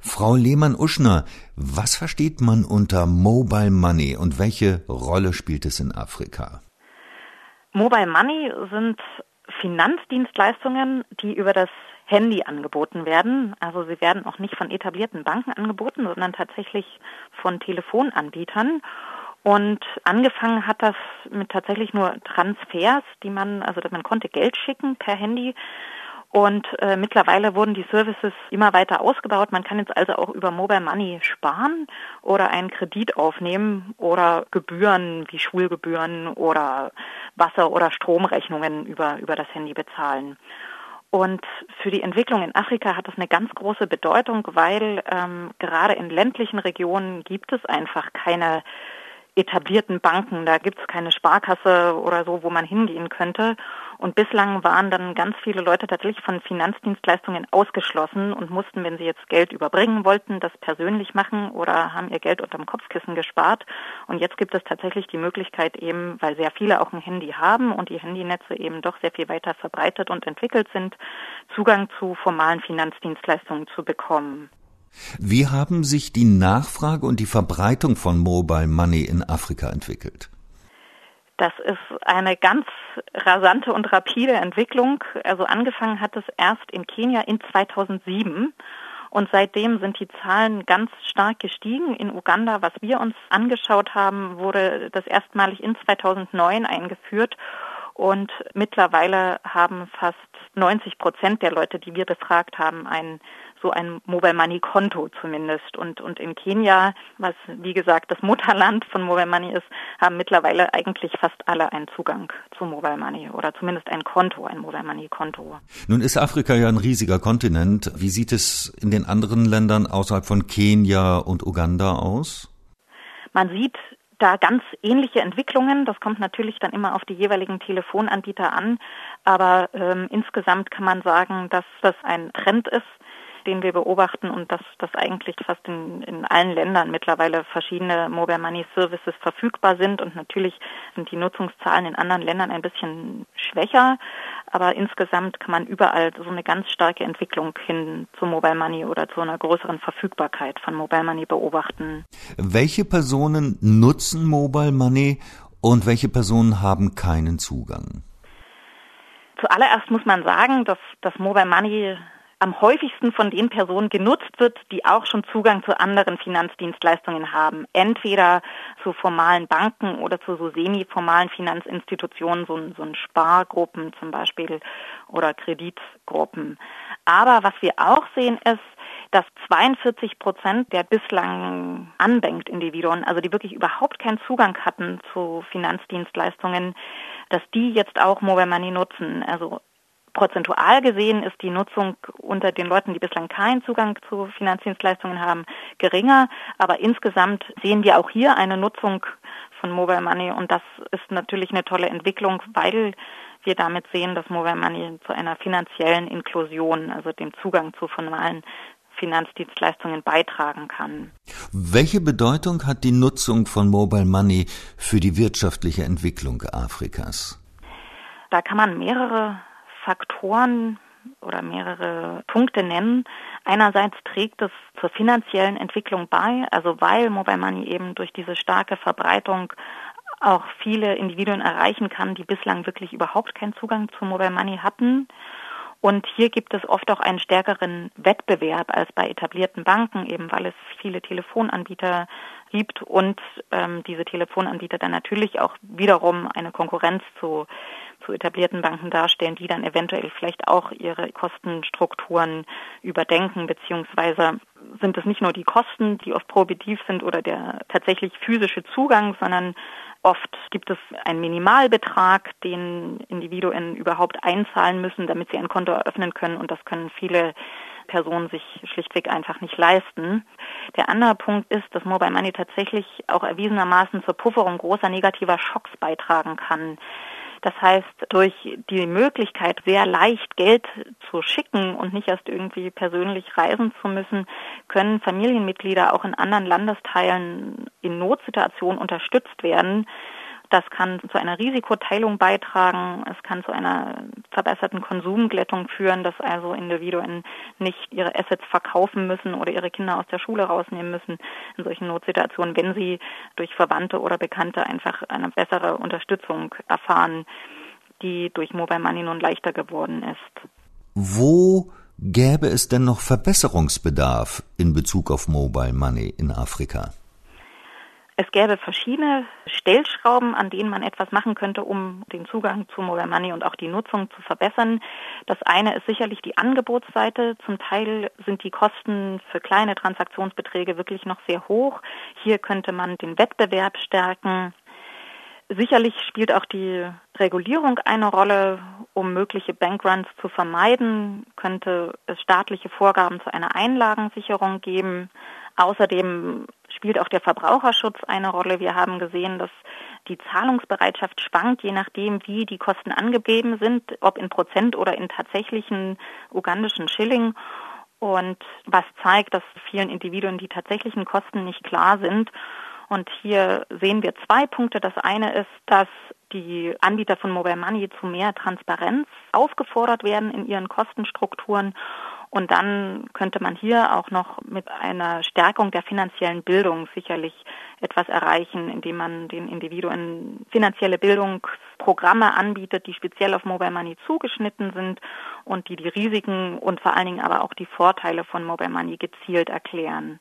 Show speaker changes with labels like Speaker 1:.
Speaker 1: Frau Lehmann-Uschner, was versteht man unter Mobile Money und welche Rolle spielt es in Afrika?
Speaker 2: Mobile Money sind Finanzdienstleistungen, die über das Handy angeboten werden. Also sie werden auch nicht von etablierten Banken angeboten, sondern tatsächlich von Telefonanbietern. Und angefangen hat das mit tatsächlich nur Transfers, die man, also man konnte Geld schicken per Handy und äh, mittlerweile wurden die Services immer weiter ausgebaut. Man kann jetzt also auch über Mobile Money sparen oder einen Kredit aufnehmen oder Gebühren wie Schulgebühren oder Wasser- oder Stromrechnungen über, über das Handy bezahlen. Und für die Entwicklung in Afrika hat das eine ganz große Bedeutung, weil ähm, gerade in ländlichen Regionen gibt es einfach keine etablierten Banken. Da gibt es keine Sparkasse oder so, wo man hingehen könnte. Und bislang waren dann ganz viele Leute tatsächlich von Finanzdienstleistungen ausgeschlossen und mussten, wenn sie jetzt Geld überbringen wollten, das persönlich machen oder haben ihr Geld unterm Kopfkissen gespart. Und jetzt gibt es tatsächlich die Möglichkeit eben, weil sehr viele auch ein Handy haben und die Handynetze eben doch sehr viel weiter verbreitet und entwickelt sind, Zugang zu formalen Finanzdienstleistungen zu bekommen.
Speaker 1: Wie haben sich die Nachfrage und die Verbreitung von Mobile Money in Afrika entwickelt?
Speaker 2: Das ist eine ganz rasante und rapide Entwicklung. Also angefangen hat es erst in Kenia in 2007 und seitdem sind die Zahlen ganz stark gestiegen. In Uganda, was wir uns angeschaut haben, wurde das erstmalig in 2009 eingeführt und mittlerweile haben fast 90 Prozent der Leute, die wir befragt haben, ein so ein Mobile Money Konto zumindest. Und, und in Kenia, was wie gesagt das Mutterland von Mobile Money ist, haben mittlerweile eigentlich fast alle einen Zugang zu Mobile Money oder zumindest ein Konto, ein Mobile Money Konto.
Speaker 1: Nun ist Afrika ja ein riesiger Kontinent. Wie sieht es in den anderen Ländern außerhalb von Kenia und Uganda aus?
Speaker 2: Man sieht da ganz ähnliche Entwicklungen. Das kommt natürlich dann immer auf die jeweiligen Telefonanbieter an. Aber ähm, insgesamt kann man sagen, dass das ein Trend ist, den wir beobachten und dass, dass eigentlich fast in, in allen Ländern mittlerweile verschiedene Mobile Money Services verfügbar sind und natürlich sind die Nutzungszahlen in anderen Ländern ein bisschen schwächer, aber insgesamt kann man überall so eine ganz starke Entwicklung hin zu Mobile Money oder zu einer größeren Verfügbarkeit von Mobile Money beobachten.
Speaker 1: Welche Personen nutzen Mobile Money und welche Personen haben keinen Zugang?
Speaker 2: Zuallererst muss man sagen, dass das Mobile Money am häufigsten von den Personen genutzt wird, die auch schon Zugang zu anderen Finanzdienstleistungen haben. Entweder zu formalen Banken oder zu so semi-formalen Finanzinstitutionen, so, so Spargruppen zum Beispiel oder Kreditgruppen. Aber was wir auch sehen ist, dass 42 Prozent der bislang Unbanked-Individuen, also die wirklich überhaupt keinen Zugang hatten zu Finanzdienstleistungen, dass die jetzt auch Mobile Money nutzen. Also Prozentual gesehen ist die Nutzung unter den Leuten, die bislang keinen Zugang zu Finanzdienstleistungen haben, geringer. Aber insgesamt sehen wir auch hier eine Nutzung von Mobile Money und das ist natürlich eine tolle Entwicklung, weil wir damit sehen, dass Mobile Money zu einer finanziellen Inklusion, also dem Zugang zu formalen Finanzdienstleistungen beitragen kann.
Speaker 1: Welche Bedeutung hat die Nutzung von Mobile Money für die wirtschaftliche Entwicklung Afrikas?
Speaker 2: Da kann man mehrere Faktoren oder mehrere Punkte nennen. Einerseits trägt es zur finanziellen Entwicklung bei, also weil Mobile Money eben durch diese starke Verbreitung auch viele Individuen erreichen kann, die bislang wirklich überhaupt keinen Zugang zu Mobile Money hatten. Und hier gibt es oft auch einen stärkeren Wettbewerb als bei etablierten Banken, eben weil es viele Telefonanbieter gibt und ähm, diese Telefonanbieter dann natürlich auch wiederum eine Konkurrenz zu zu etablierten Banken darstellen, die dann eventuell vielleicht auch ihre Kostenstrukturen überdenken, beziehungsweise sind es nicht nur die Kosten, die oft prohibitiv sind oder der tatsächlich physische Zugang, sondern oft gibt es einen Minimalbetrag, den Individuen überhaupt einzahlen müssen, damit sie ein Konto eröffnen können und das können viele Personen sich schlichtweg einfach nicht leisten. Der andere Punkt ist, dass Mobile Money tatsächlich auch erwiesenermaßen zur Pufferung großer negativer Schocks beitragen kann. Das heißt, durch die Möglichkeit, sehr leicht Geld zu schicken und nicht erst irgendwie persönlich reisen zu müssen, können Familienmitglieder auch in anderen Landesteilen in Notsituationen unterstützt werden. Das kann zu einer Risikoteilung beitragen. Es kann zu einer verbesserten Konsumglättung führen, dass also Individuen nicht ihre Assets verkaufen müssen oder ihre Kinder aus der Schule rausnehmen müssen in solchen Notsituationen, wenn sie durch Verwandte oder Bekannte einfach eine bessere Unterstützung erfahren, die durch Mobile Money nun leichter geworden ist.
Speaker 1: Wo gäbe es denn noch Verbesserungsbedarf in Bezug auf Mobile Money in Afrika?
Speaker 2: Es gäbe verschiedene Stellschrauben, an denen man etwas machen könnte, um den Zugang zu Mobile Money und auch die Nutzung zu verbessern. Das eine ist sicherlich die Angebotsseite. Zum Teil sind die Kosten für kleine Transaktionsbeträge wirklich noch sehr hoch. Hier könnte man den Wettbewerb stärken. Sicherlich spielt auch die Regulierung eine Rolle, um mögliche Bankruns zu vermeiden, könnte es staatliche Vorgaben zu einer Einlagensicherung geben. Außerdem spielt auch der Verbraucherschutz eine Rolle. Wir haben gesehen, dass die Zahlungsbereitschaft schwankt, je nachdem, wie die Kosten angegeben sind, ob in Prozent oder in tatsächlichen ugandischen Schilling. Und was zeigt, dass vielen Individuen die tatsächlichen Kosten nicht klar sind. Und hier sehen wir zwei Punkte. Das eine ist, dass die Anbieter von Mobile Money zu mehr Transparenz aufgefordert werden in ihren Kostenstrukturen und dann könnte man hier auch noch mit einer Stärkung der finanziellen Bildung sicherlich etwas erreichen, indem man den Individuen finanzielle Bildungsprogramme anbietet, die speziell auf Mobile Money zugeschnitten sind und die die Risiken und vor allen Dingen aber auch die Vorteile von Mobile Money gezielt erklären.